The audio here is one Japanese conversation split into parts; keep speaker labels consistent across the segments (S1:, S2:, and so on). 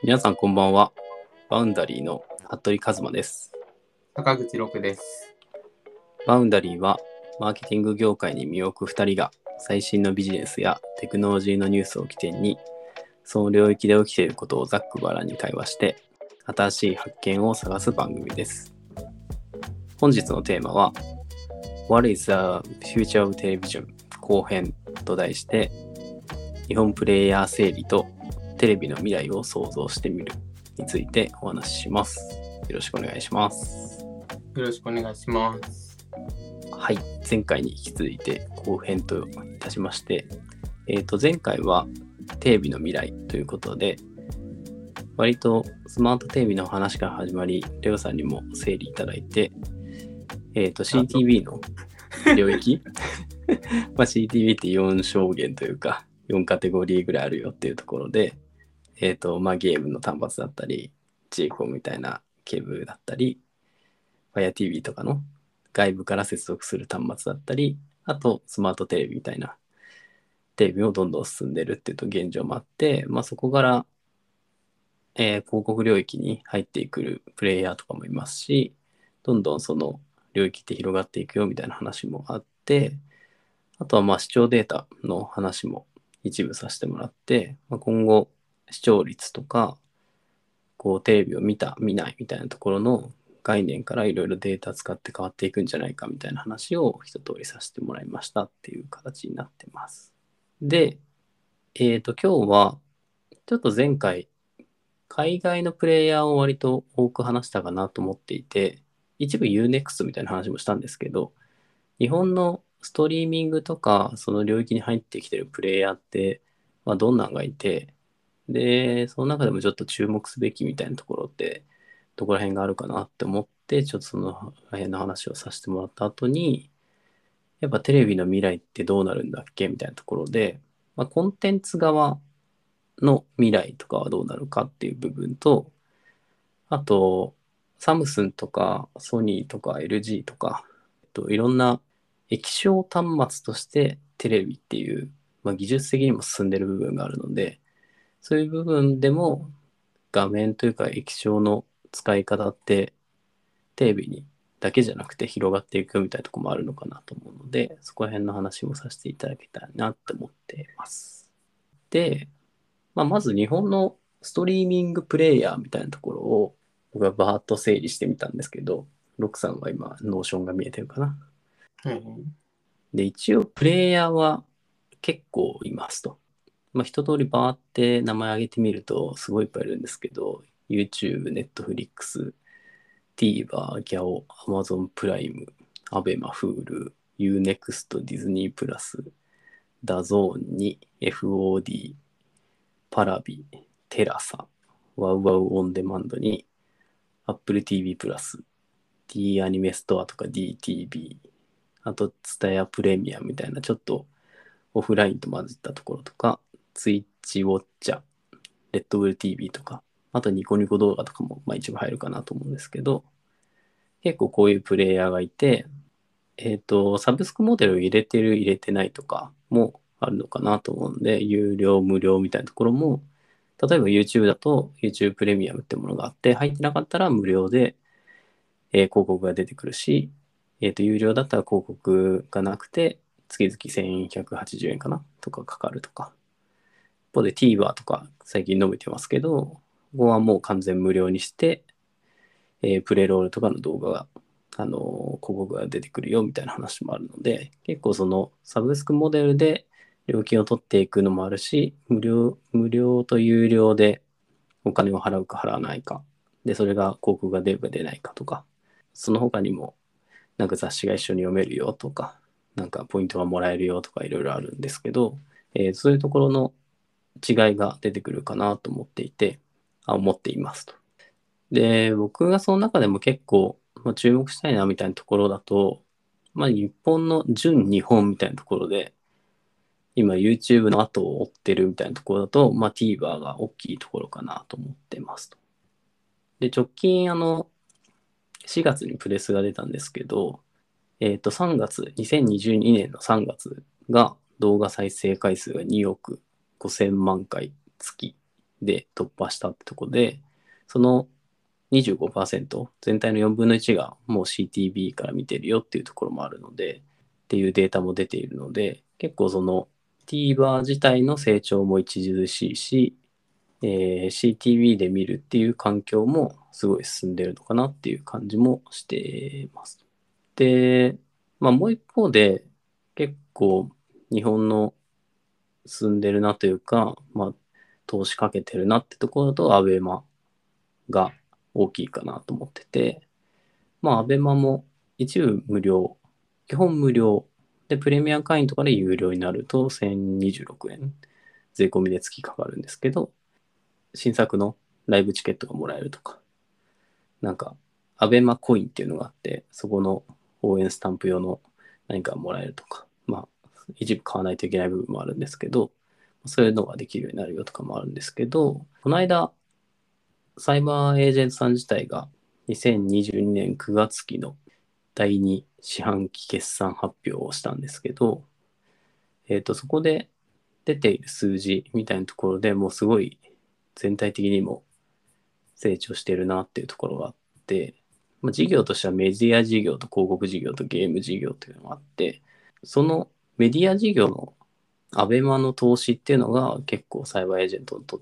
S1: 皆さんこんばんは。バウンダリーの服部一馬です。
S2: 坂口六です。
S1: バウンダリーはマーケティング業界に身を置く2人が最新のビジネスやテクノロジーのニュースを起点にその領域で起きていることをざっくばらんに会話して新しい発見を探す番組です。本日のテーマは What is the future of television? 後編と題して日本プレイヤー整理とテレビの未来を想像してみるについてお話しします。よろしくお願いします。
S2: よろしくお願いします。
S1: はい、前回に引き続いて後編といたしまして、えっ、と、前回はテレビの未来ということで、割とスマートテレビの話から始まり、レオさんにも整理いただいて、えっ、と、CTV の領域？まあ CTV って4証言というか、4カテゴリーぐらいあるよっていうところで、えっ、と、まあゲームの端末だったり、JCO みたいなケーブルだったり、FireTV とかの外部から接続する端末だったり、あとスマートテレビみたいなテレビもどんどん進んでるっていうと現状もあって、まあ、そこから、えー広告領域に入ってくるプレイヤーとかもいますし、どんどんその領域って広がっていくよみたいな話もあって、あとはまあ視聴データの話も一部させてもらって、まあ、今後視聴率とか、こうテレビを見た、見ないみたいなところの概念からいろいろデータ使って変わっていくんじゃないかみたいな話を一通りさせてもらいましたっていう形になってます。で、えっ、と、今日はちょっと前回、海外のプレイヤーを割と多く話したかなと思っていて、一部 UNEXT みたいな話もしたんですけど、日本のストリーミングとかその領域に入ってきてるプレイヤーって、まあ、どんなんがいて、で、その中でもちょっと注目すべきみたいなところって、どこら辺があるかなって思って、ちょっとその辺の話をさせてもらった後に、やっぱテレビの未来ってどうなるんだっけみたいなところで、まあ、コンテンツ側の未来とかはどうなるかっていう部分と、あと、サムスンとかソニーとか LG とか、えっと、いろんな液晶端末としてテレビっていう、まあ、技術的にも進んでる部分があるので、そういう部分でも画面というか液晶の使い方ってテレビにだけじゃなくて広がっていくみたいなところもあるのかなと思うので、そこら辺の話もさせていただけたらなって思っています。で、まあ、まず日本のストリーミングプレイヤーみたいなところを僕はバーッと整理してみたんですけど、ロックさんは今、 Notion が見えてるかな？
S2: はい。
S1: で、一応プレイヤーは結構いますと。まあ、一通りバーって名前挙げてみるとすごいいっぱいいるんですけど、YouTube、Netflix、TVer、 GYAO、Amazon Prime、ABEMA、Hulu、U-NEXT、Disney Plus、 DAZN に FOD、 Paravi、テラサ、 WOWOW オンデマンドに Apple TV Plus、D アニメストアとか DTV、あと、ツタヤプレミアみたいな、ちょっとオフラインと混じったところとか、 Twitch ウォッチャー、レッドブル TV とか、あとニコニコ動画とかも、まあ、一部入るかなと思うんですけど、結構こういうプレイヤーがいて、えっ、と、サブスクモデルを入れてる、入れてないとかもあるのかなと思うんで、有料、無料みたいなところも、例えば YouTube だと YouTube プレミアムってものがあって、入ってなかったら無料で、えー広告が出てくるし、えっ、と、有料だったら広告がなくて、月々1180円かなとかかかるとか。一方で TVer とか最近伸びてますけど、ここはもう完全無料にして、えープレロールとかの動画が、あのー広告が出てくるよみたいな話もあるので、結構そのサブスクモデルで料金を取っていくのもあるし、無料、無料と有料でお金を払うか払わないか、で、それが広告が出るか出ないかとか、その他にも、なんか雑誌が一緒に読めるよとか、なんかポイントがもらえるよとかいろいろあるんですけど、えーそういうところの違いが出てくるかなと思っていて、あ思っていますと。で、僕がその中でも結構、まあ、注目したいなみたいなところだと、まあ日本の純日本みたいなところで、今 YouTube の後を追ってるみたいなところだと、まあ TVer が大きいところかなと思ってますと。で、直近あの、4月にプレスが出たんですけど、えっ、と、3月、2022年の3月が動画再生回数が2億5000万回月で突破したってとこで、その25%、全体の4分の1がもう CTV から見てるよっていうところもあるので、っていうデータも出ているので、結構その TVer 自体の成長も著しいし、えー CTV で見るっていう環境もすごい進んでるのかなっていう感じもしてます。で、まあもう一方で結構日本の進んでるなというか、まあ投資かけてるなってところだとアベマが大きいかなと思ってて、まあアベマも一部無料、基本無料でプレミア会員とかで有料になると1026円税込みで月かかるんですけど、新作のライブチケットがもらえるとか、なんか、アベマコインっていうのがあって、そこの応援スタンプ用の何かもらえるとか、まあ、一部買わないといけない部分もあるんですけど、そういうのができるようになるよとかもあるんですけど、この間、サイバーエージェントさん自体が2022年9月期の第2四半期決算発表をしたんですけど、えっ、と、そこで出ている数字みたいなところでもうすごい全体的にも成長してるなっていうところがあって、まあ、事業としてはメディア事業と広告事業とゲーム事業というのがあって、そのメディア事業のアベマの投資っていうのが結構サイバーエージェントの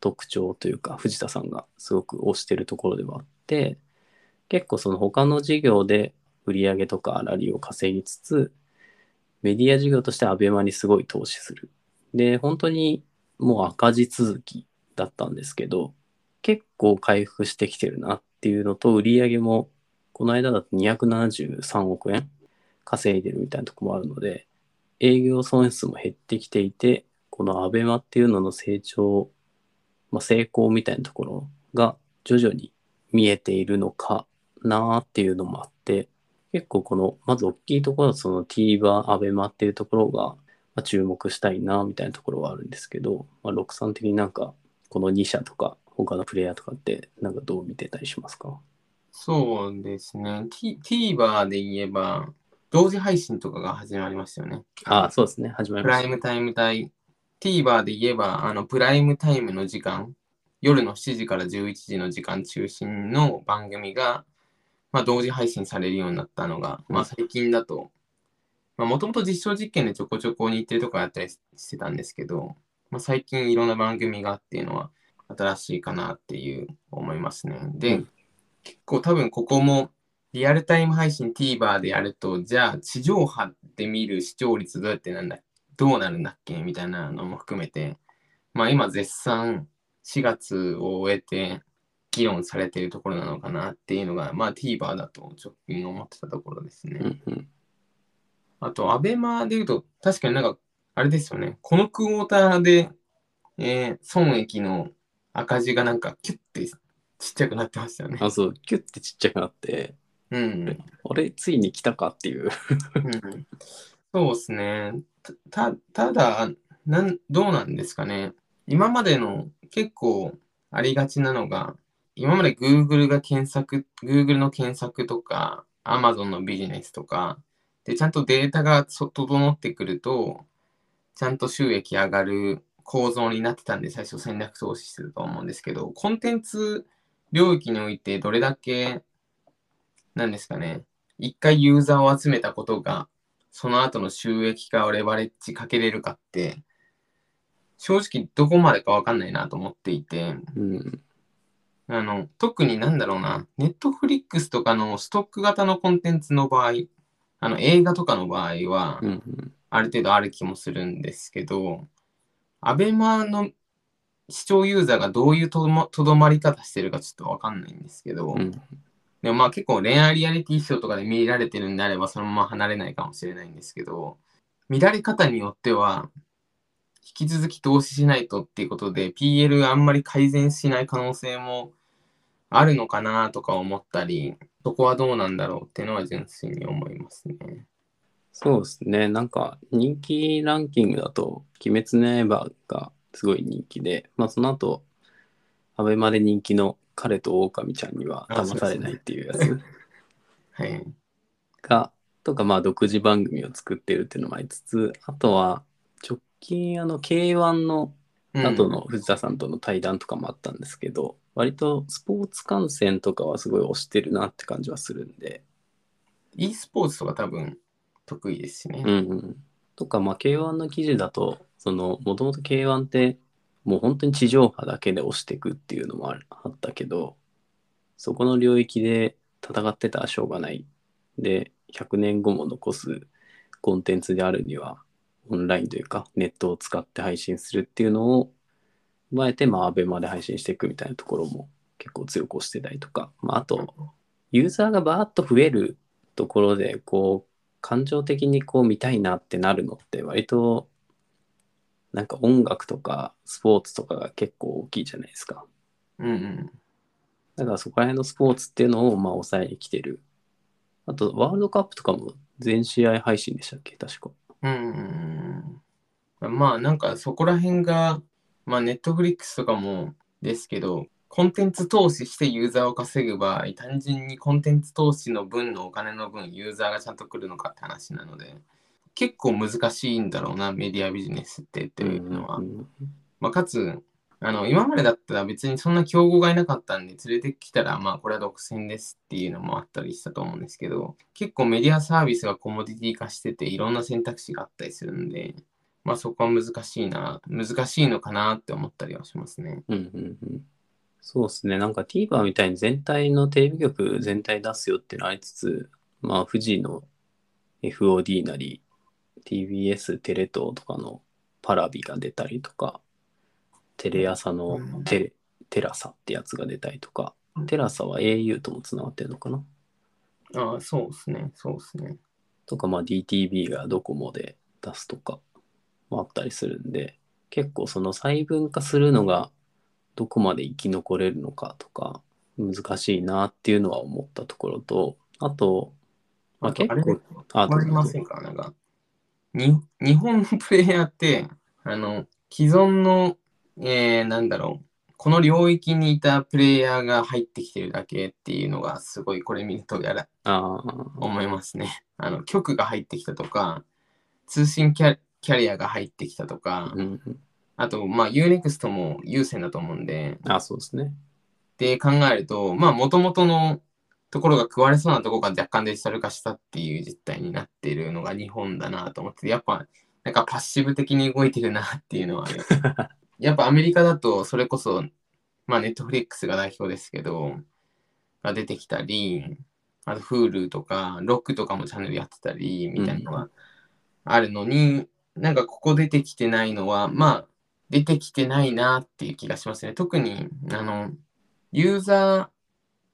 S1: 特徴というか藤田さんがすごく推してるところではあって結構その他の事業で売り上げとか粗利を稼ぎつつメディア事業としてアベマにすごい投資する。で本当にもう赤字続きだったんですけど結構回復してきてるなっていうのと売り上げもこの間だと273億円稼いでるみたいなとこもあるので営業損失も減ってきていて、このアベマっていうのの成長、まあ、成功みたいなところが徐々に見えているのかなっていうのもあって、結構この、まず大きいところはその TVer、アベマっていうところが、ま、注目したいなみたいなところはあるんですけど、まあ、六さん的になんかこの2社とか他のプレイヤーとかってなんかどう見てたりしますか？
S2: そうですね。T- TVer で言えば、同時配信とかが始まりましたよね。
S1: ああ、そうですね。始まりました。
S2: プライムタイム帯。TVer で言えば、あの、プライムタイムの時間、夜の7時から11時の時間中心の番組が、まあ、同時配信されるようになったのが、まあ、最近だと、まあ、もともと実証実験でちょこちょこ日程とかやったりしてたんですけど、まあ、最近いろんな番組がっていうのは新しいかなっていう思いますね。で、
S1: うん
S2: 結構多分ここもリアルタイム配信 TVer でやると、じゃあ地上波で見る視聴率どうやってなんだどうなるんだっけみたいなのも含めて、まあ今絶賛4月を終えて議論されているところなのかなっていうのが、まあ TVer だと直近思ってたところですね。
S1: うんうん。
S2: あと、アベマで言うと、確かになんか、あれですよね。このクォーターで、えー損益の赤字がなんかキュッてちっちゃくなってましたよね。
S1: あ、そう、キュッてちっちゃくなって、
S2: うん。
S1: あれ、ついに来たかっていう。
S2: うんそうですね。た、ただ、なん、どうなんですかね。今までの結構ありがちなのが、今まで Google が検索、Google の検索とか、Amazon のビジネスとか、で、ちゃんとデータがそ整ってくると、ちゃんと収益上がる構造になってたんで、最初戦略投資してると思うんですけど、コンテンツ領域においてどれだけ、なんですかね、一回ユーザーを集めたことが、その後の収益化をレバレッジかけれるかって、正直どこまでかわかんないなと思っていて、
S1: うん。
S2: あの、特になんだろうな、ネットフリックスとかのストック型のコンテンツの場合、あの映画とかの場合は
S1: う、んうん。
S2: ある程度ある気もするんですけど、アベマの視聴ユーザーがどういうとどまとどまり方してるかちょっとわかんないんですけど、
S1: うん
S2: でもまあ結構恋愛リアリティショーとかで見られてるんであればそのまま離れないかもしれないんですけど、見られ方によっては、引き続き投資しないとっていうことで、PL あんまり改善しない可能性もあるのかなとか思ったり、そこはどうなんだろうっていうのは純粋に思いますね。
S1: そうですね。なんか人気ランキングだと、鬼滅の刃がすごい人気で、まあその後、アベマで人気の彼と狼ちゃんには騙されないっていうやつ
S2: はい。
S1: が、とかまあ独自番組を作ってるっていうのもありつつ、あとは直近あの K1 の
S2: うん
S1: 後の藤田さんとの対談とかもあったんですけど、割とスポーツ観戦とかはすごい推してるなって感じはするんで、
S2: e スポーツとか多分得意ですしね。
S1: うんうん。とか、まあ、K1 の記事だと、その、もともと K1 って、もう本当に地上波だけで押していくっていうのもあったけど、そこの領域で戦ってたらしょうがない。で、100年後も残すコンテンツであるには、オンラインというか、ネットを使って配信するっていうのを踏まえて、まあ、アベマで配信していくみたいなところも結構強く押してたりとか、まあ、あと、ユーザーがバーッと増えるところで、こう、感情的にこう見たいなってなるのって割と、なんか音楽とかスポーツとかが結構大きいじゃないですか。
S2: うんうん。
S1: だからそこら辺のスポーツっていうのをまあ抑えに来てる。あと、ワールドカップとかも全試合配信でしたっけ？確か。
S2: うんうんうん。まあなんかそこら辺が、まあネットフリックスとかもですけど、コンテンツ投資してユーザーを稼ぐ場合、単純にコンテンツ投資の分のお金の分、ユーザーがちゃんと来るのかって話なので、結構難しいんだろうな、メディアビジネスってっていうのは。
S1: うん
S2: まあ、かつ、あの、今までだったら別にそんな競合がいなかったんで、連れてきたら、まあ、これは独占ですっていうのもあったりしたと思うんですけど、結構メディアサービスがコモディティ化してて、いろんな選択肢があったりするんで、まあ、そこは難しいな、難しいのかなって思ったりはしますね。
S1: うんうんうんそうですね。なんか TVer みたいに全体のテレビ局全体出すよっていうのありつつ、まあ富士の FOD なり TBS テレ東とかのパラビが出たりとか、テレ朝の
S2: うん。
S1: テレテラサってやつが出たりとか
S2: うん、
S1: テラサは au ともつながってるのかな？
S2: ああ、そうですね、そうですね。
S1: とか、まあ DTV がドコモで出すとかもあったりするんで、結構その細分化するのがどこまで生き残れるのかとか難しいなっていうのは思ったところと、あと、まあ、結構、あ
S2: わかりませんか？なんか、に、日本のプレイヤーって、あの、既存の、えー、なんだろう、この領域にいたプレイヤーが入ってきてるだけっていうのが、すごいこれ見るとやら、思いますね。あの、局が入ってきたとか、通信キャキャリアが入ってきたとか、
S1: うんうん、
S2: あと、まあ、UNEXT も優先だと思うんで、
S1: あそうですね。
S2: って考えると、まあ、もともとのところが食われそうなところが若干デジタル化したっていう実態になっているのが日本だなと思って、やっぱ、なんかパッシブ的に動いてるなっていうのは、ね、やっぱアメリカだと、それこそ、まあ、ネットフリックスが代表ですけど、が出てきたり、あと、Hulu とか、ロックとかもチャンネルやってたり、みたいなのがあるのに、なんかここ出てきてないのは、まあ、出てきてないなっていう気がしますね。特に、あの、ユーザー、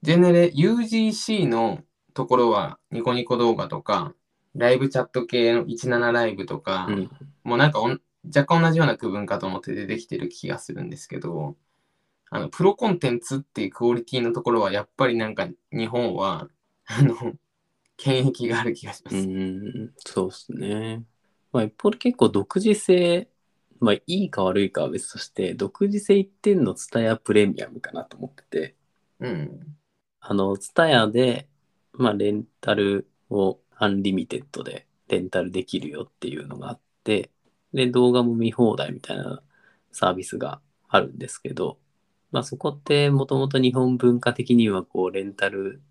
S2: ジェネレ、UGC のところは、ニコニコ動画とか、ライブチャット系の17ライブとか、
S1: うん、
S2: もうなんか若干同じような区分かと思って出てきてる気がするんですけど、あの、プロコンテンツっていうクオリティのところは、やっぱりなんか日本は、あの、権益がある気がしま
S1: う
S2: す。
S1: ん、そうですね。まあ、一方で結構独自性、まあ、いいか悪いかは別として、独自性一点のツタヤプレミアムかなと思ってて、
S2: うん。
S1: あの、ツタヤで、まあ、レンタルを unlimited でレンタルできるよっていうのがあって、で、動画も見放題みたいなサービスがあるんですけど、まあ、そこってもともと日本文化的にはこう、レンタル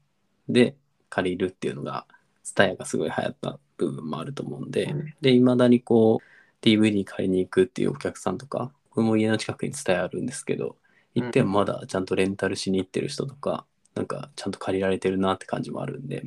S1: で借りるっていうのが、ツタヤがすごい流行った部分もあると思うんで、
S2: うん。
S1: で、未だにこう、DVD 借りに行くっていうお客さんとか、これも家の近くにツタヤあるんですけど、行ってもまだちゃんとレンタルしに行ってる人とか、なんかちゃんと借りられてるなって感じもあるんで、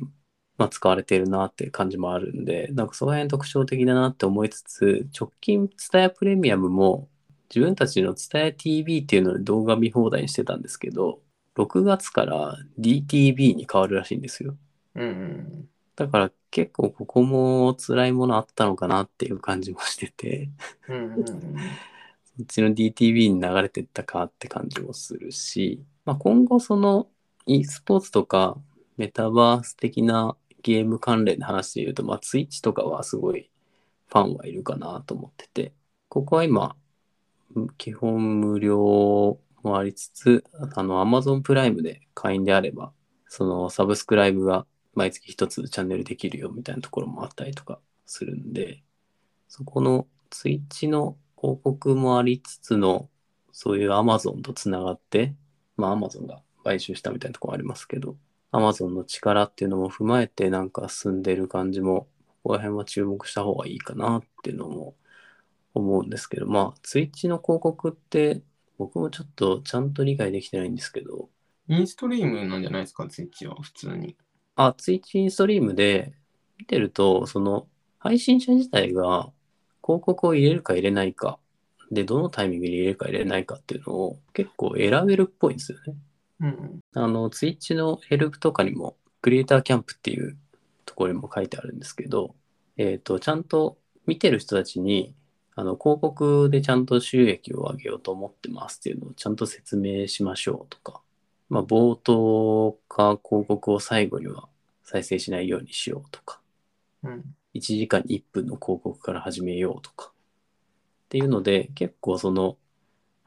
S1: まあ使われてるなって感じもあるんで、なんかその辺特徴的だなって思いつつ、直近ツタヤプレミアムも自分たちのツタヤ TV っていうので動画見放題にしてたんですけど、6月から DTV に変わるらしいんですよ。
S2: うんうん。
S1: だから結構ここも辛いものあったのかなっていう感じもしてて、
S2: うんうんうん。
S1: そっちの DTV に流れてったかって感じもするし、まあ、今後その e スポーツとかメタバース的なゲーム関連の話で言うと、まあ、Twitch とかはすごいファンはいるかなと思ってて、ここは今、基本無料もありつつ、あの Amazon プライムで会員であれば、そのサブスクライブが毎月一つチャンネルできるよみたいなところもあったりとかするんで、そこのツイッチの広告もありつつのそういう Amazon とつながって、まあ Amazon が買収したみたいなところありますけど、Amazon の力っていうのも踏まえてなんか進んでる感じも、ここら辺は注目した方がいいかなっていうのも思うんですけど、まあ Twitch の広告って僕もちょっとちゃんと理解できてないんですけど、
S2: インストリームなんじゃないですか、ツイッチは、普通に。
S1: あ、Twitch ストリームで見てると、その配信者自体が広告を入れるか入れないか、で、どのタイミングに入れるか入れないかっていうのを結構選べるっぽいんですよね。
S2: うん。
S1: あの、Twitch のヘルプとかにも、クリエイターキャンプっていうところにも書いてあるんですけど、えっ、と、ちゃんと見てる人たちに、あの、広告でちゃんと収益を上げようと思ってますっていうのをちゃんと説明しましょうとか、まあ、冒頭か広告を最後には再生しないようにしようとか、
S2: うん。
S1: 1時間に1分の広告から始めようとか。っていうので、結構その、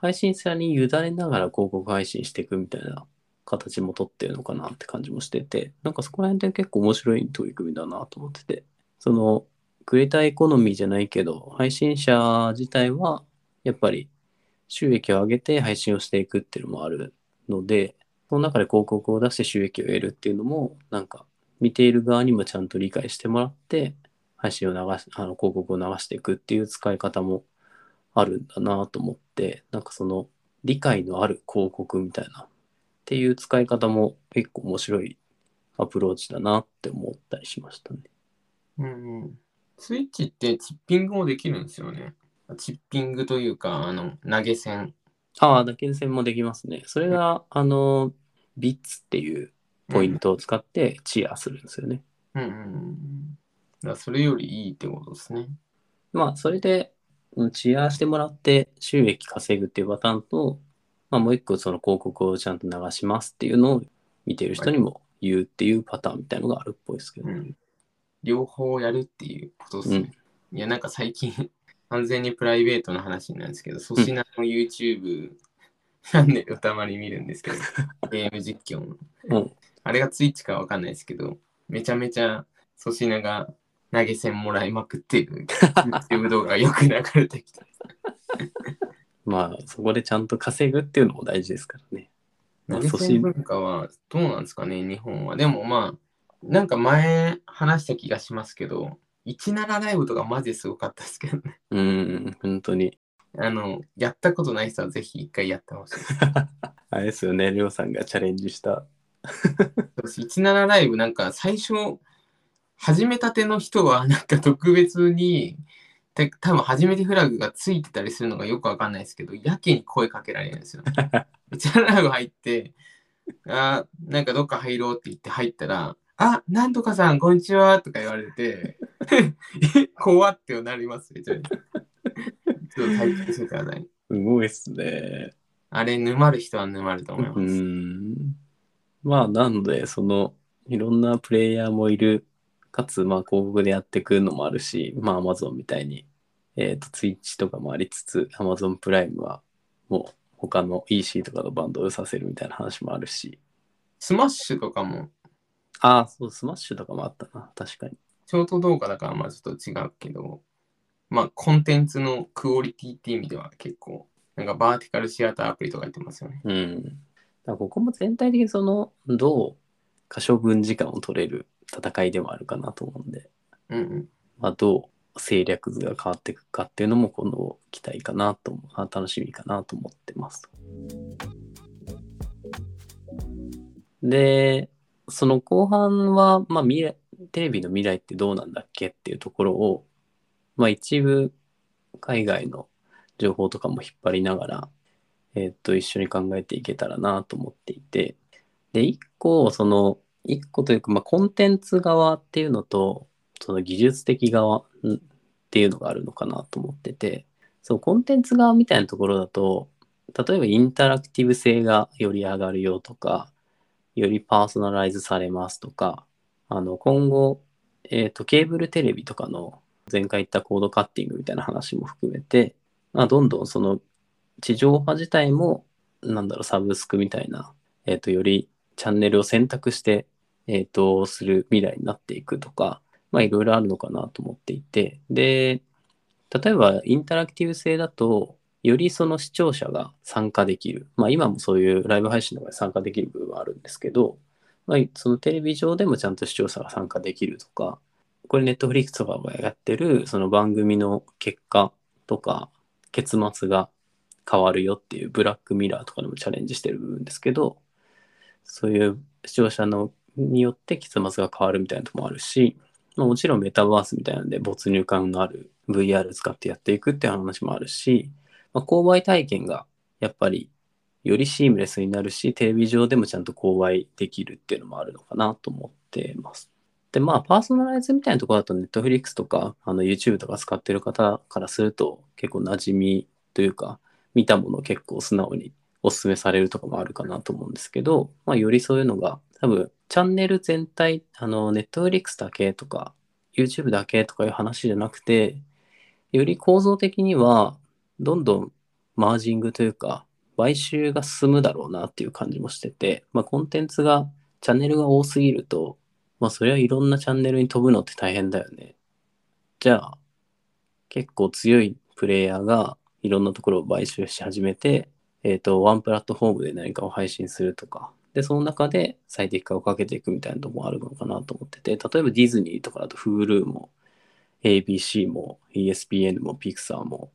S1: 配信者に委ねながら広告配信していくみたいな形も取ってるのかなって感じもしてて、なんかそこら辺って結構面白い取り組みだなと思ってて、その、クリエイターエコノミーじゃないけど、配信者自体は、やっぱり収益を上げて配信をしていくっていうのもあるので、その中で広告を出して収益を得るっていうのも、なんか見ている側にもちゃんと理解してもらって、配信を流し、あの広告を流していくっていう使い方もあるんだなと思って、なんかその理解のある広告みたいなっていう使い方も結構面白いアプローチだなって思ったりしましたね。
S2: うんうん。ツイッチってチッピングもできるんですよね。チッピングというか、あの、投げ銭。
S1: ああ、打鍵線もできますね。それが、あの、ビッツっていうポイントを使ってチアするんですよね。
S2: うんうんうん。だそれよりいいってことですね。
S1: まあ、それで、うんチアしてもらって収益稼ぐっていうパターンと、まあ、もう一個その広告をちゃんと流しますっていうのを見てる人にも言うっていうパターンみたいのがあるっぽいですけど。
S2: うん。両方やるっていうことですね。いや、なんか最近、完全にプライベートな話なんですけど、粗品の YouTube チャンネルをたまに見るんですけど、ゲーム実況の。
S1: うん
S2: あれがツイッチかわかんないですけど、めちゃめちゃ粗品が投げ銭もらいまくってる YouTube 動画がよく流れてきた。
S1: まあ、そこでちゃんと稼ぐっていうのも大事ですからね。まあ
S2: 投げ銭文化はどうなんですかね、日本は。でもまあ、なんか前話した気がしますけど、17ライブとかマジですごかったですけどね。
S1: うん、本当に。
S2: あの、やったことない人はぜひ一回やってほしいです。
S1: あれですよね、りょうさんがチャレンジした。
S2: 私17ライブなんか最初、始めたての人はなんか特別に、て多分初めてフラグがついてたりするのがよくわかんないですけど、やけに声かけられるんですよ。17ライブ入って、あーなんかどっか入ろうって言って入ったら、あ、なんとかさん、こんにちはとか言われて、え 怖ってなりますね、ちょっと。ちょっと体験してください。
S1: すごいっすね。
S2: あれ、沼る人は沼ると思います。
S1: うん。まあ、なので、その、いろんなプレイヤーもいる、かつ、まあ、広告でやっていくのもあるし、まあ、Amazon みたいに、えっ、と、Twitch とかもありつつ、Amazon プライムは、もう、他の EC とかのバンドルさせるみたいな話もあるし、
S2: スマッシュとかも、
S1: ああ、そう、スマッシュとかもあったな、確かに。
S2: ショート動画だからまあちょっと違うけど、まあコンテンツのクオリティっていう意味では結構、なんかバーティカルシアターアプリとかやってますよね。
S1: うん。だここも全体的にその、どう可処分時間を取れる戦いでもあるかなと思うんで、
S2: うんうん。
S1: まあ、どう戦略図が変わっていくかっていうのも今度期待かなと楽しみかなと思ってます。で、その後半は、まあ、未来、テレビの未来ってどうなんだっけっていうところを、まあ、一部海外の情報とかも引っ張りながら、えっと、一緒に考えていけたらなと思っていて、で、一個、その、一個というか、まあ、コンテンツ側っていうのと、その技術的側っていうのがあるのかなと思ってて、そう、コンテンツ側みたいなところだと、例えばインタラクティブ性がより上がるよとか、よりパーソナライズされますとか、あの、今後、えっ、と、ケーブルテレビとかの前回言ったコードカッティングみたいな話も含めて、まあ、どんどんその地上波自体も、なんだろう、サブスクみたいな、えっ、と、よりチャンネルを選択して、えっ、と、する未来になっていくとか、まあ、いろいろあるのかなと思っていて、で、例えばインタラクティブ性だと、よりその視聴者が参加できる。まあ今もそういうライブ配信とかで参加できる部分はあるんですけど、まあ、そのテレビ上でもちゃんと視聴者が参加できるとか、これネットフリックスとかがやってるその番組の結果とか結末が変わるよっていうブラックミラーとかでもチャレンジしてる部分ですけど、そういう視聴者のによって結末が変わるみたいなとこもあるし、まあ、もちろんメタバースみたいなんで没入感のある VR 使ってやっていくっていう話もあるし、まあ、購買体験がやっぱりよりシームレスになるし、テレビ上でもちゃんと購買できるっていうのもあるのかなと思ってます。で、まあ、パーソナライズみたいなところだと、Netflix とか、あの、YouTube とか使ってる方からすると、結構馴染みというか、見たものを結構素直にお勧めされるとかもあるかなと思うんですけど、まあ、よりそういうのが、多分、チャンネル全体、あの、Netflix だけとか、YouTube だけとかいう話じゃなくて、より構造的には、どんどんマージングというか、買収が進むだろうなっていう感じもしてて、まあ、コンテンツが、チャンネルが多すぎると、まあ、それはいろんなチャンネルに飛ぶのって大変だよね。じゃあ、結構強いプレイヤーがいろんなところを買収し始めて、えっ、ー、と、ワンプラットフォームで何かを配信するとか、で、その中で最適化をかけていくみたいなところもあるのかなと思ってて、例えばディズニーとかだと Hulu も ABC も ESPN も Pixar も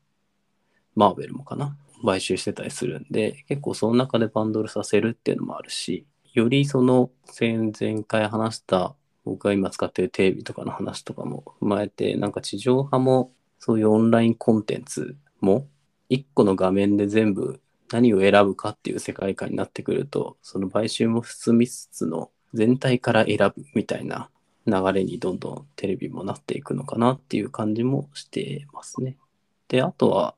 S1: マーベルもかな買収してたりするんで、結構その中でバンドルさせるっていうのもあるし、よりその前々回話した僕が今使ってるテレビとかの話とかも踏まえて、なんか地上波もそういうオンラインコンテンツも一個の画面で全部何を選ぶかっていう世界観になってくると、その買収も進みつつの全体から選ぶみたいな流れにどんどんテレビもなっていくのかなっていう感じもしてますね。で、あとは、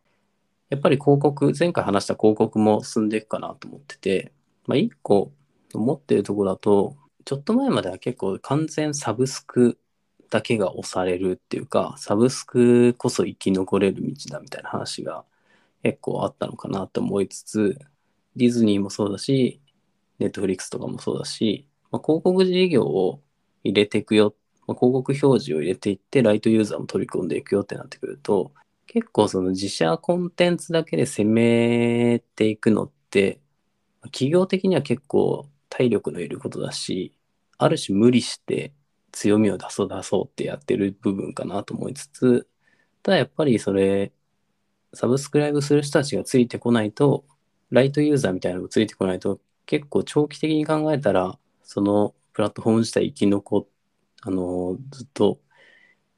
S1: やっぱり広告、前回話した広告も進んでいくかなと思ってて、まあ、一個思ってるところだと、ちょっと前までは結構完全サブスクだけが押されるっていうか、サブスクこそ生き残れる道だみたいな話が結構あったのかなと思いつつ、ディズニーもそうだし、ネットフリックスとかもそうだし、まあ、広告事業を入れていくよ、まあ、広告表示を入れていって、ライトユーザーも取り込んでいくよってなってくると、結構その自社コンテンツだけで攻めていくのって、企業的には結構体力のいることだし、ある種無理して強みを出そう出そうってやってる部分かなと思いつつ、ただやっぱりそれ、サブスクライブする人たちがついてこないと、ライトユーザーみたいなのがついてこないと、結構長期的に考えたら、そのプラットフォーム自体生き残あの、ずっと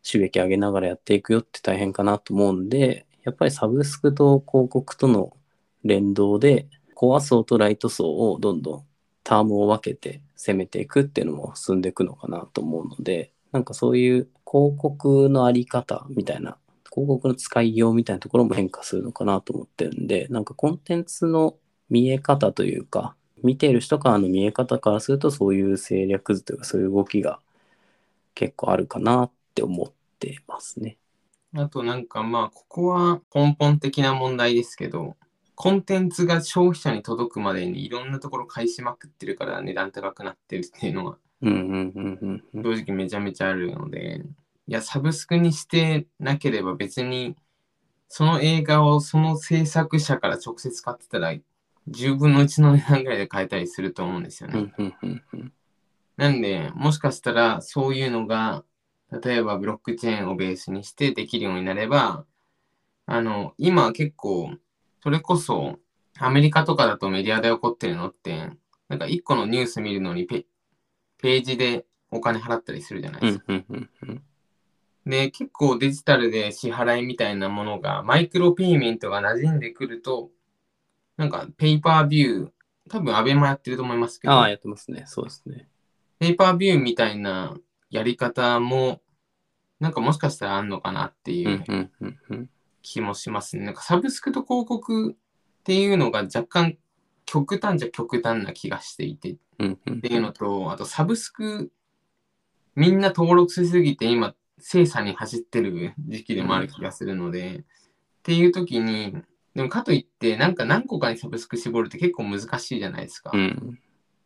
S1: 収益上げながらやっていくよって大変かなと思うんで、やっぱりサブスクと広告との連動で、コア層とライト層をどんどんタームを分けて攻めていくっていうのも進んでいくのかなと思うので、なんかそういう広告のあり方みたいな、広告の使いようみたいなところも変化するのかなと思ってるんで、なんかコンテンツの見え方というか、見ている人からの見え方からするとそういう戦略図というかそういう動きが結構あるかなって思ってますね。
S2: あとなんかまあここは根本的な問題ですけどコンテンツが消費者に届くまでにいろんなところ返しまくってるから値段高くなってるっていうのは正直めちゃめちゃあるのでいやサブスクにしてなければ別にその映画をその制作者から直接買ってたら10分の1の値段ぐらいで買えたりすると思うんですよね。なんで、もしかしたらそういうのが、例えばブロックチェーンをベースにしてできるようになれば、あの、今結構、それこそアメリカとかだとメディアで起こってるのって、なんか1個のニュース見るのにペページでお金払ったりするじゃないですか。で、結構デジタルで支払いみたいなものが、マイクロペイメントが馴染んでくると、なんかペーパービュー、多分アベマやってると思いますけど。
S1: ああ、やってますね。そうですね。
S2: ペーパービューみたいなやり方も、なんかもしかしたらあんのかなっていう気もしますね。なんかサブスクと広告っていうのが若干極端じゃ極端な気がしていてっていうのと、あとサブスクみんな登録しすぎて今精査に走ってる時期でもある気がするので、っていう時にでもかといって、なんか何個かにサブスク絞るって結構難しいじゃないですか。
S1: うん。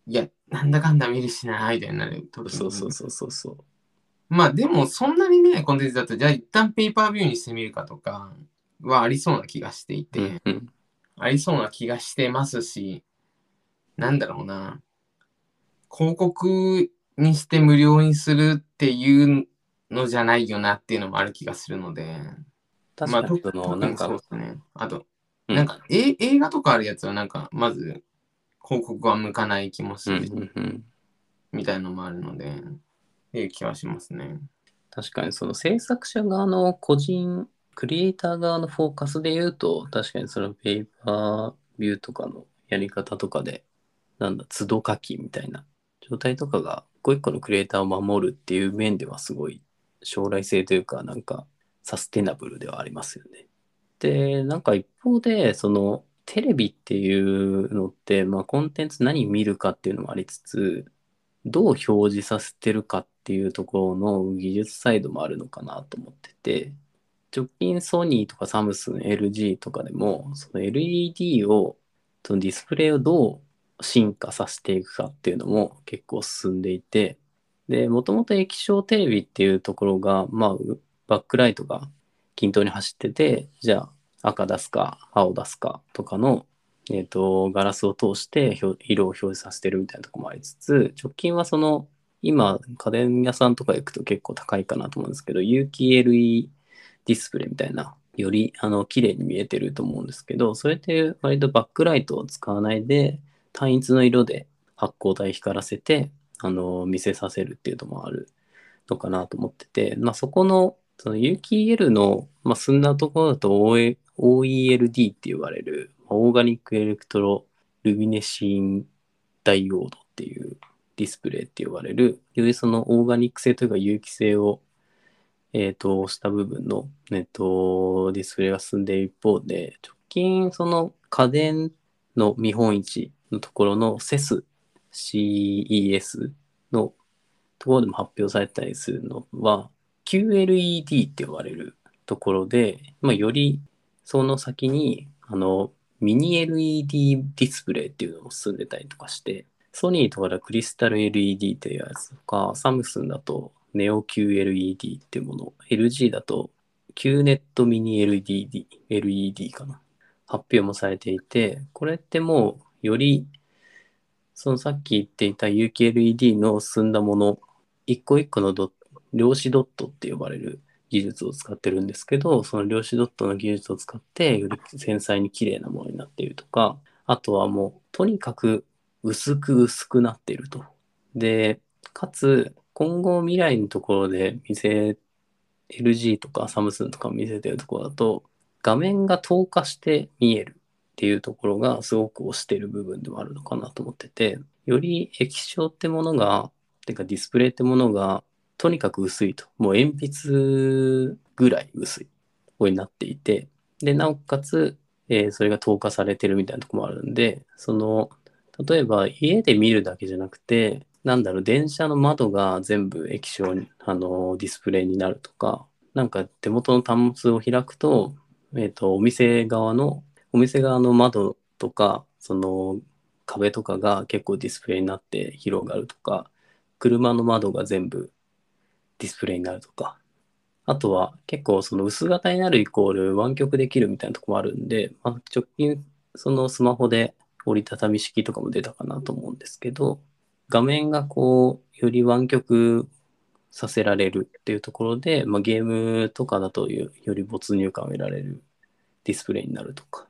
S2: いや、なんだかんだ見るしな、みたいになる。
S1: そうそうそうそうそう。
S2: まあでも、そんなに見ないコンテンツだと、じゃあ一旦ペーパービューにしてみるかとか、はありそうな気がしていて、
S1: うんうん
S2: ありそうな気がしてますし、なんだろうな。広告にして無料にするっていうのじゃないよなっていうのもある気がするので。
S1: 確かにそ
S2: 特
S1: の、なんか
S2: そう、ですね。あと、
S1: うん
S2: なんか、え映画とかあるやつはなんか、まず広告は向かない気もす
S1: うん
S2: る、
S1: うんうん
S2: みたいのもあるので、っていう気はしますね。
S1: 確かにその制作者側の個人、クリエイター側のフォーカスで言うと、確かにそのペーパービューとかのやり方とかで、なんだ、都度書きみたいな状態とかが、一個一個のクリエイターを守るっていう面ではすごい将来性というか、なんかサステナブルではありますよね。で、なんか一方で、そのテレビっていうのって、まあコンテンツ何見るかっていうのもありつつ、どう表示させてるかっていうところの技術サイドもあるのかなと思ってて、直近ソニーとかサムスン、LG とかでも、その LED を、そのディスプレイをどう進化させていくかっていうのも結構進んでいて、で、もともと液晶テレビっていうところが、まあ、バックライトが均等に走ってて、じゃあ赤出すか青出すかとかのえっ、と、ガラスを通して色を表示させてるみたいなとこもありつつ、直近はその、今、家電屋さんとか行くと結構高いかなと思うんですけど、有機 LE ディスプレイみたいな、より、あの、綺麗に見えてると思うんですけど、それって割とバックライトを使わないで、単一の色で発光体光らせて、あの、見せさせるっていうのもあるのかなと思ってて、まあ、そこの、その有機 EL の、まあ、進んだところだと OELD って言われる、オーガニックエレクトロルミネシンダイオードっていうディスプレイって呼ばれる、よりそのオーガニック性というか有機性を、えっ、と、した部分の、えっと、ディスプレイが進んでいる一方で、直近その家電の見本市のところの CES、CES のところでも発表されたりするのは、QLED って呼ばれるところで、まあ、よりその先に、あの、ミニ LED ディスプレイっていうのも進んでたりとかして、ソニーとかではクリスタル LED っていうやつとか、サムスンだとネオ QLED っていうもの、LG だと QNET ミニ LED, LED かな。発表もされていて、これってもうより、そのさっき言っていた有機 LED の進んだもの、一個一個のド量子ドットって呼ばれる技術を使ってるんですけど、その量子ドットの技術を使って、より繊細に綺麗なものになっているとか、あとはもう、とにかく薄く薄くなっていると。で、かつ、今後未来のところで見せ、LG とかサムスンとか見せてるところだと、画面が透過して見えるっていうところがすごく推してる部分でもあるのかなと思ってて、より液晶ってものが、てかディスプレイってものがとにかく薄いと。もう鉛筆ぐらい薄い。こうになっていて、で、なおかつ、えーそれが透過されてるみたいなとこもあるんで、その、例えば家で見るだけじゃなくて、なんだろう、電車の窓が全部液晶に、あの、ディスプレイになるとか、なんか手元の端末を開くと、えっ、と、お店側の、お店側の窓とか、その壁とかが結構ディスプレイになって広がるとか、車の窓が全部ディスプレイになるとか、あとは結構その薄型になるイコール湾曲できるみたいなとこもあるんで、まあ、直近そのスマホで折りたたみ式とかも出たかなと思うんですけど、画面がこう、より湾曲させられるっていうところで、まあ、ゲームとかだとよより没入感を得られるディスプレイになるとか。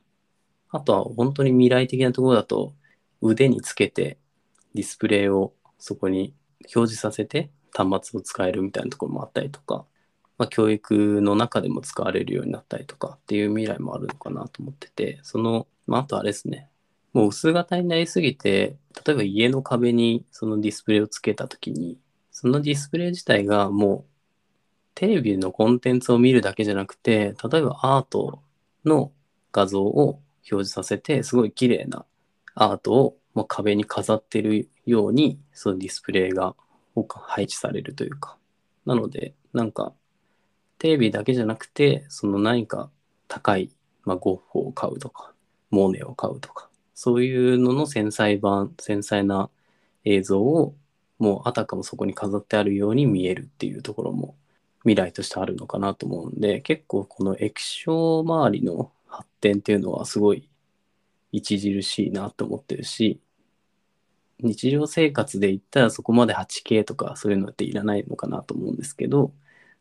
S1: あとは本当に未来的なところだと腕につけてディスプレイをそこに表示させて端末を使えるみたいなところもあったりとか、まあ、教育の中でも使われるようになったりとかっていう未来もあるのかなと思ってて、その、まあ、あとあれですね、もう薄型になりすぎて、例えば家の壁にそのディスプレイをつけたときに、そのディスプレイ自体がもうテレビのコンテンツを見るだけじゃなくて、例えばアートの画像を示させて、すごい綺麗なアートをもう壁に飾ってるように、そのディスプレイが配置されるというか。なので、なんか、テレビだけじゃなくて、その何か高い、まあ、ゴッホを買うとか、モネを買うとか、そういうのの繊細版、繊細な映像を、もうあたかもそこに飾ってあるように見えるっていうところも、未来としてあるのかなと思うんで結構この液晶周りの発展っていうのはすごい著しいなと思ってるし日常生活で言ったらそこまで 8K とかそういうのっていらないのかなと思うんですけど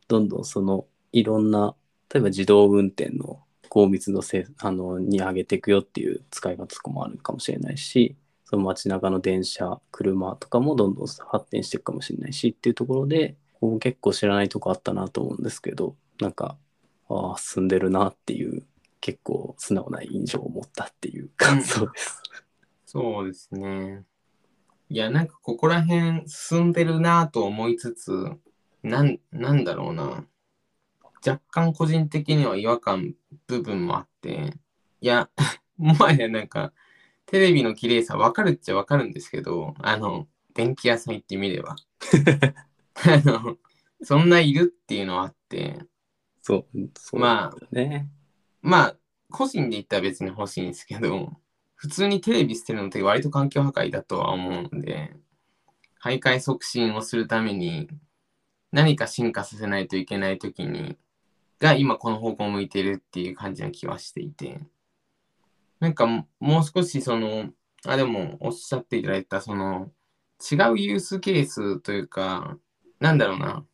S1: どんどんそのいろんな例えば自動運転の高密度せあのに上げていくよっていう使い方とかもあるかもしれないしその街中の電車車とかもどんどん発展していくかもしれないしっていうところでここ結構知らないとこあったなと思うんですけどなんかああ進んでるなっていう結構素直な印象を持ったっていう感想です。
S2: そうですね。いや、なんかここら辺進んでるなと思いつつ、なん、なんだろうな。若干個人的には違和感部分もあって、いや、もはやなんか、テレビの綺麗さ分かるっちゃ分かるんですけど、あの、電気屋さん行ってみれば。あの、そんないるっていうのはあって、
S1: そう、そう
S2: まあ。まあ、個人で言ったら別に欲しいんですけど、普通にテレビ捨てるのって割と環境破壊だとは思うので、徘徊促進をするために何か進化させないといけないときに、が今この方向を向いてるっていう感じな気はしていて、なんかもう少しその、あ、でもおっしゃっていただいたその違うユースケースというか、なんだろうな、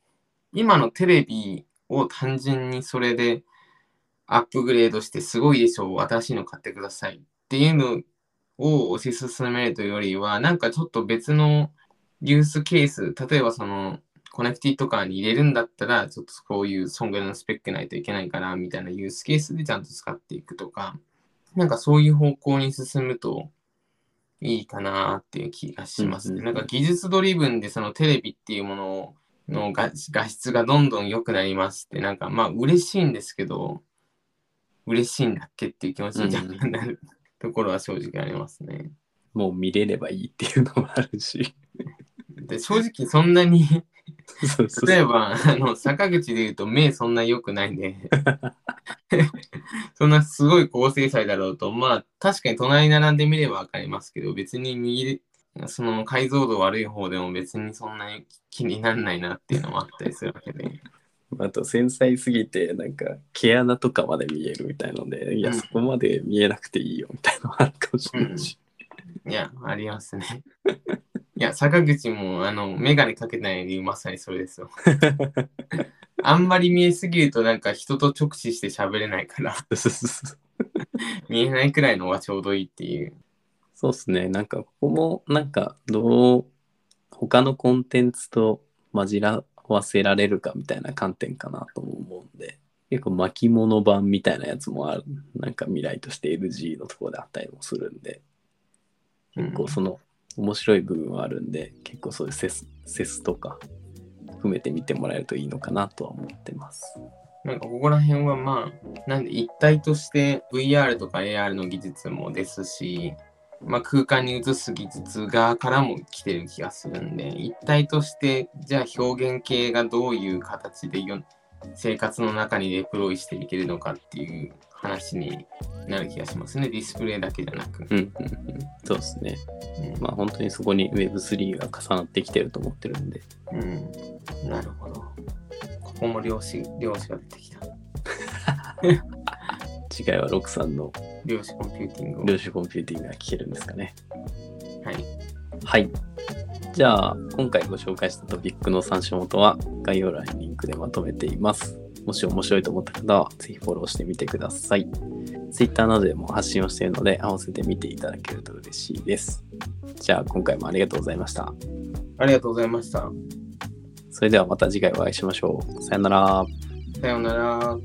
S2: 今のテレビを単純にそれでアップグレードしてすごいでしょう、新しいの買ってくださいっていうのを推し進めるというよりは、なんかちょっと別のユースケース、例えばそのコネクティとかに入れるんだったら、ちょっとこういうそんぐらいのスペックないといけないからみたいなユースケースでちゃんと使っていくとか、なんかそういう方向に進むといいかなっていう気がしますね。
S1: うんうん
S2: なんか技術ドリブンでそのテレビっていうものをの画画質がどんどん良くなりますって、なんかまあ嬉しいんですけど、嬉しいんだっけっていう気持ちに若干なるところは正直ありますね。
S1: もう見れればいいっていうのもあるし。
S2: で正直そんなに、例えば、あの、坂口で言うと目そんな良くないんで、そんなすごい高精細だろうと、まあ確かに隣に並んでみればわかりますけど、別に右で、その解像度悪い方でも別にそんなに気にならないなっていうのもあったりするわけで。
S1: あと繊細すぎてなんか毛穴とかまで見えるみたいので、いや
S2: うん
S1: そこまで見えなくていいよみたいなのあるかもしれないし。
S2: いや、ありますね。いや、坂口も、あの、メガネかけない理由まさにそれですよ。あんまり見えすぎるとなんか人と直視して喋れないから、見えないくらいのがちょうどいいっていう。
S1: そうっすね。なんかここもなんかどう他のコンテンツと混じらわせられるかみたいな観点かなとも思うんで。結構巻物版みたいなやつもある。なんか未来として LG のところであったりもするんで。結構その面白い部分はあるんで結構そういうセスセスとか含めて見てもらえるといいのかなとは思ってます。
S2: なんかここら辺はまあ、なんで一体として VR とか AR の技術もですし、まあ、空間に移す技術側からも来てる気がするんで、一体としてじゃあ表現系がどういう形でよ生活の中にデプロイしていけるのかっていう話になる気がしますね。ディスプレイだけじゃなく。
S1: うんうんうん、そうですね。
S2: うん
S1: まあ本当にそこに Web3 が重なってきてると思ってるんで。
S2: うん、なるほど。ここも量子量子が出てきた。
S1: 次回はロクさんの
S2: 量子コンピューティングを。
S1: 量子コンピューティングが聞けるんですかね。
S2: はい。
S1: はい。じゃあ、今回ご紹介したトピックの参照元は概要欄にリンクでまとめています。もし面白いと思った方は、ぜひフォローしてみてください。Twitter などでも発信をしているので、合わせて見ていただけると嬉しいです。じゃあ、今回もありがとうございました。
S2: ありがとうございました。
S1: それではまた次回お会いしましょう。さよなら。
S2: さようなら。